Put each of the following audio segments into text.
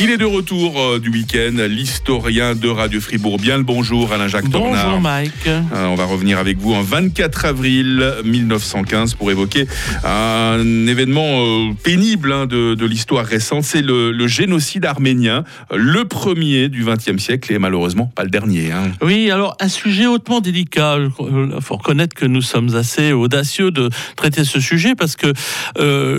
Il est de retour euh, du week-end, l'historien de Radio Fribourg. Bien le bonjour Alain-Jacques Tornard. Bonjour Mike. Euh, on va revenir avec vous en 24 avril 1915 pour évoquer un événement euh, pénible hein, de, de l'histoire récente. C'est le, le génocide arménien, le premier du XXe siècle et malheureusement pas le dernier. hein. Oui, alors un sujet hautement délicat. Il faut reconnaître que nous sommes assez audacieux de traiter ce sujet parce que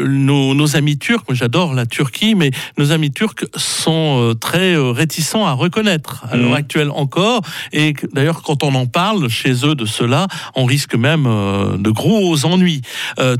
nos, nos amis turcs, moi j'adore la Turquie, mais nos amis turcs sont euh, très euh, réticents à reconnaître à l'heure Mhm. actuelle encore. Et d'ailleurs, quand on en parle chez eux de cela, on risque même euh, de gros ennuis,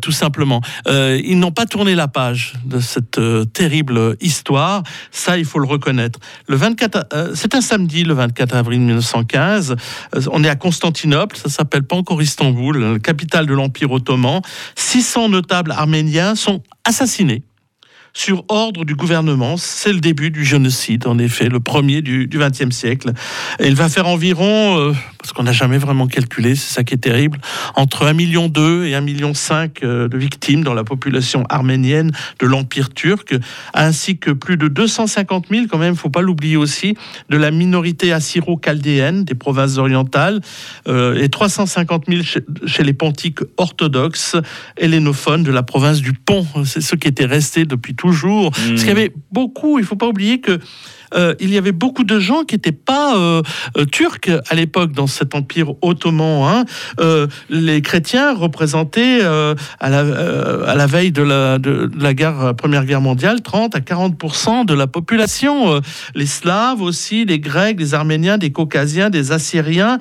tout simplement. Ils n'ont pas tourné la page de cette terrible histoire. Ça, il faut le reconnaître. Le 24, euh, c'est un samedi, le 24 avril 1915. Euh, on est à Constantinople, ça s'appelle pas encore Istanbul, la capitale de l'Empire ottoman. 600 notables arméniens sont assassinés sur ordre du gouvernement. C'est le début du génocide, en effet, le premier du XXe siècle. Et il va faire environ, euh, parce qu'on n'a jamais vraiment calculé, c'est ça qui est terrible, entre 1,2 million et 1,5 million euh, de victimes dans la population arménienne de l'Empire turc, ainsi que plus de 250 000, quand même, faut pas l'oublier aussi, de la minorité assyro-chaldéenne des provinces orientales, euh, et 350 000 chez, les pontiques orthodoxes hellénophones de la province du Pont. C'est ceux qui étaient restés depuis toujours. Parce qu'il y avait beaucoup, il faut pas oublier que euh, il y avait beaucoup de gens qui n'étaient pas euh, euh, turcs à l'époque dans cet empire ottoman. hein. Les chrétiens représentaient à, la, à la veille de la, de, de la guerre, première guerre mondiale 30 à 40% de la population. Les Slaves aussi, les Grecs, les Arméniens, des Caucasiens, des Assyriens.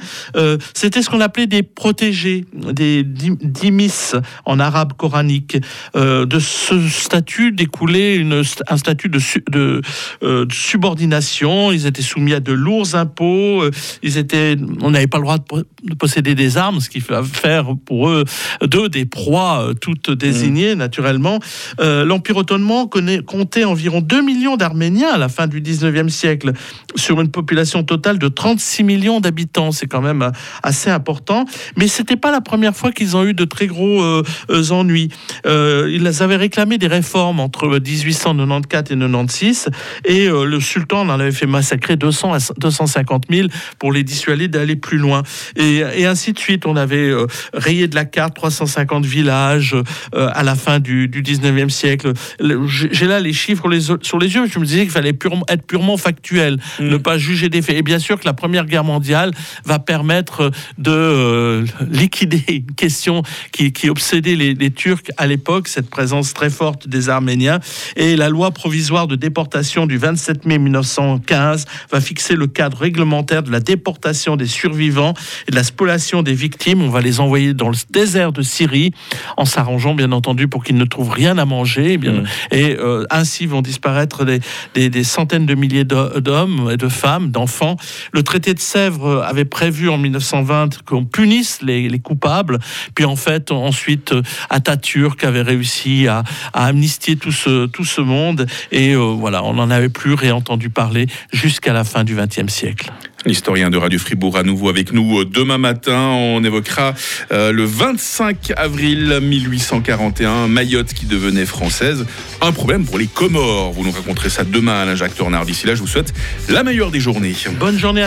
C'était ce qu'on appelait des protégés, des dim- dhimis en arabe coranique. De ce statut découlait une, un statut de, su- de, euh, de subordination. Ils étaient soumis à de lourds impôts. euh, Ils étaient, on n'avait pas le droit de, po- de posséder des armes, ce qui va faire pour eux d'eux des proies euh, toutes désignées naturellement. Euh, L'Empire ottoman connaît- comptait environ 2 millions d'Arméniens à la fin du 19e siècle sur une population totale de 36 millions d'habitants. C'est quand même assez important. Mais c'était pas la première fois qu'ils ont eu de très gros euh, ennuis. Ils avaient réclamé des réformes entre 1894 et 96 et euh, le sultan en avait fait massacrer 200 à 250 000 pour les dissuader d'aller plus loin. Et, et ainsi de suite. On avait euh, rayé de la carte 350 villages euh, à la fin du, du 19e siècle. Le- J'ai là les chiffres les- sur les yeux. Je me disais qu'il fallait être purement factuel, Mm. ne pas juger des faits. Et bien sûr que la Première Guerre mondiale va permettre de liquider une question qui, qui obsédait les, les Turcs à l'époque, cette présence très forte des Arméniens. Et la loi provisoire de déportation du 27 mai 1915 va fixer le cadre réglementaire de la déportation des survivants et de la spoliation des victimes. On va les envoyer dans le désert de Syrie en s'arrangeant bien entendu pour qu'ils ne trouvent rien à manger. Eh bien, Mm. Et euh, ainsi vont disparaître des, des- des centaines de milliers d'ho- d'hommes et de femmes, d'enfants. Le traité de Sèvres avait prévu en 1920 qu'on punisse les, les coupables. Puis en fait, ensuite, euh, Atatürk avait réussi à, à amnistier tout ce, tout ce monde. Et euh, voilà, on n'en avait plus réentendu parler jusqu'à la fin du XXe siècle. L'historien de Radio Fribourg à nouveau avec nous euh, demain matin. On évoquera euh, le 25 avril 1841, Mayotte qui devenait française. Un problème pour les Comores. Vous nous raconterez ça demain, Alain Jacques Tornard. D'ici là, je vous souhaite la meilleure des journées. Bonne journée à